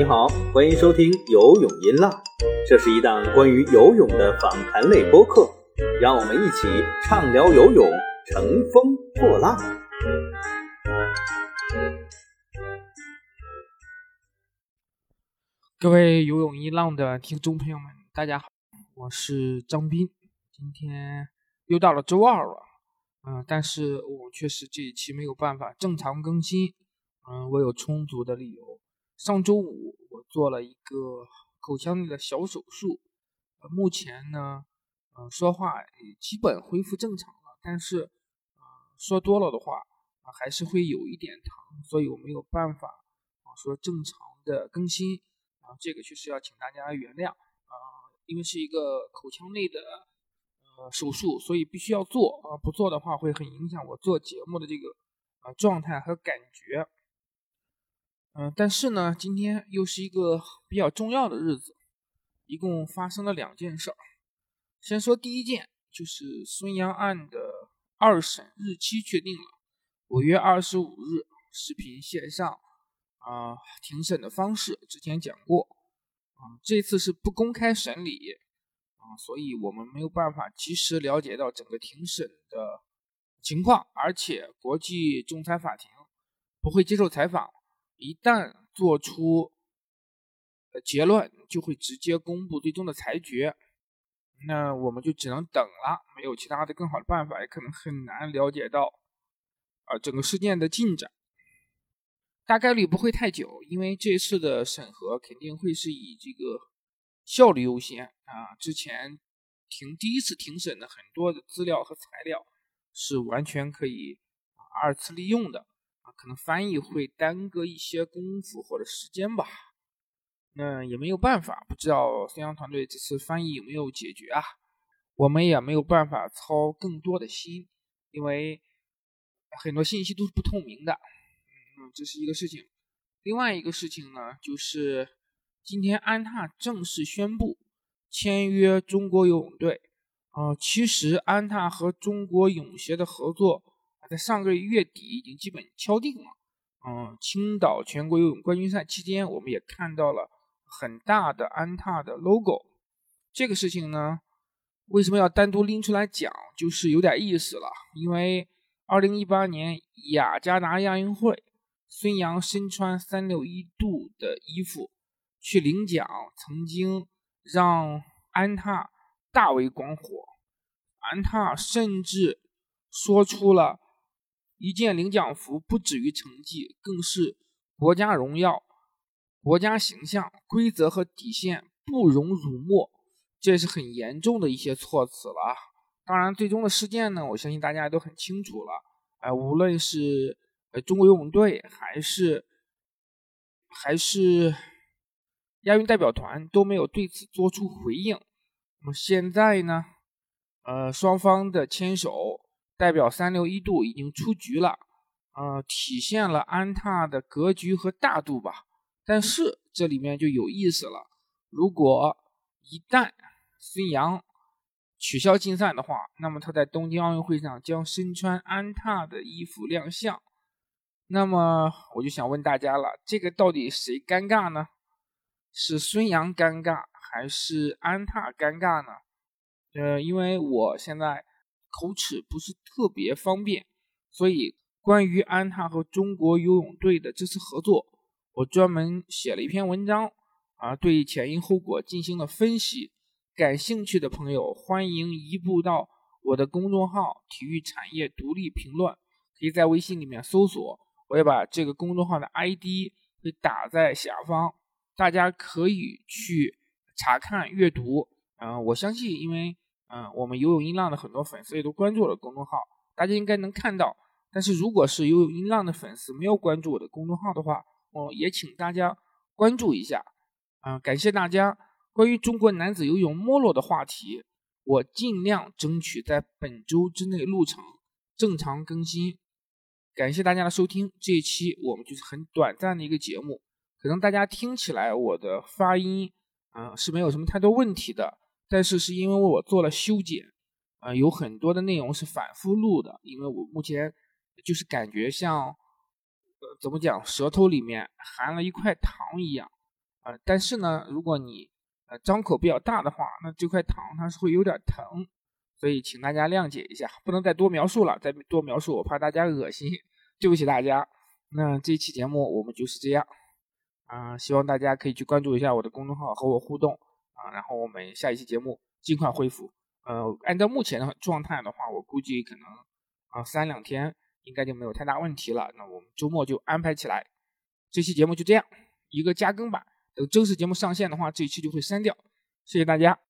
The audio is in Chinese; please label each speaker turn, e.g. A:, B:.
A: 你好，欢迎收听游泳音浪，这是一档关于游泳的访谈类播客，让我们一起畅聊游泳，乘风破浪。
B: 各位游泳一浪的听众朋友们，大家好，我是张斌，今天又到了周二了，嗯，但是我确实这一期没有办法正常更新，嗯，我有充足的理由。上周五我做了一个口腔内的小手术，呃，目前呢，呃，说话也基本恢复正常了，但是，呃，说多了的话，啊，还是会有一点疼，所以我没有办法啊说正常的更新，啊，这个确实要请大家原谅，啊，因为是一个口腔内的呃手术，所以必须要做，啊，不做的话会很影响我做节目的这个啊状态和感觉。嗯，但是呢，今天又是一个比较重要的日子，一共发生了两件事儿。先说第一件，就是孙杨案的二审日期确定了，五月二十五日视频线上啊庭审的方式，之前讲过啊，这次是不公开审理啊，所以我们没有办法及时了解到整个庭审的情况，而且国际仲裁法庭不会接受采访。一旦做出结论，就会直接公布最终的裁决，那我们就只能等了，没有其他的更好的办法，也可能很难了解到啊整个事件的进展，大概率不会太久，因为这次的审核肯定会是以这个效率优先啊。之前庭第一次庭审的很多的资料和材料是完全可以二次利用的。可能翻译会耽搁一些功夫或者时间吧，那也没有办法，不知道孙杨团队这次翻译有没有解决啊？我们也没有办法操更多的心，因为很多信息都是不透明的。嗯，这是一个事情。另外一个事情呢，就是今天安踏正式宣布签约中国游泳队。啊，其实安踏和中国泳协的合作。在上个月月底已经基本敲定了，嗯，青岛全国游泳冠军赛期间，我们也看到了很大的安踏的 logo。这个事情呢，为什么要单独拎出来讲？就是有点意思了。因为二零一八年雅加达亚运会，孙杨身穿三六一度的衣服去领奖，曾经让安踏大为光火。安踏甚至说出了。一件领奖服不止于成绩，更是国家荣耀、国家形象、规则和底线不容辱没，这是很严重的一些措辞了啊！当然，最终的事件呢，我相信大家都很清楚了。哎，无论是呃中国游泳队，还是还是亚运代表团，都没有对此做出回应。那么现在呢，呃，双方的牵手。代表三六一度已经出局了，呃，体现了安踏的格局和大度吧。但是这里面就有意思了，如果一旦孙杨取消禁赛的话，那么他在东京奥运会上将身穿安踏的衣服亮相。那么我就想问大家了，这个到底谁尴尬呢？是孙杨尴尬还是安踏尴尬呢？呃，因为我现在。口齿不是特别方便，所以关于安踏和中国游泳队的这次合作，我专门写了一篇文章啊，对前因后果进行了分析。感兴趣的朋友欢迎移步到我的公众号“体育产业独立评论”，可以在微信里面搜索，我也把这个公众号的 ID 会打在下方，大家可以去查看阅读。嗯，我相信，因为。嗯，我们游泳音浪的很多粉丝也都关注了公众号，大家应该能看到。但是如果是游泳音浪的粉丝没有关注我的公众号的话，我也请大家关注一下。嗯，感谢大家。关于中国男子游泳没落的话题，我尽量争取在本周之内录成正常更新。感谢大家的收听，这一期我们就是很短暂的一个节目，可能大家听起来我的发音，嗯，是没有什么太多问题的。但是是因为我做了修剪，啊，有很多的内容是反复录的，因为我目前就是感觉像，呃，怎么讲，舌头里面含了一块糖一样，啊。但是呢，如果你呃张口比较大的话，那这块糖它是会有点疼，所以请大家谅解一下，不能再多描述了，再多描述我怕大家恶心，对不起大家。那这期节目我们就是这样啊，希望大家可以去关注一下我的公众号和我互动啊，然后我们下一期节目尽快恢复。呃，按照目前的状态的话，我估计可能啊三两天应该就没有太大问题了。那我们周末就安排起来，这期节目就这样一个加更版。等正式节目上线的话，这一期就会删掉。谢谢大家。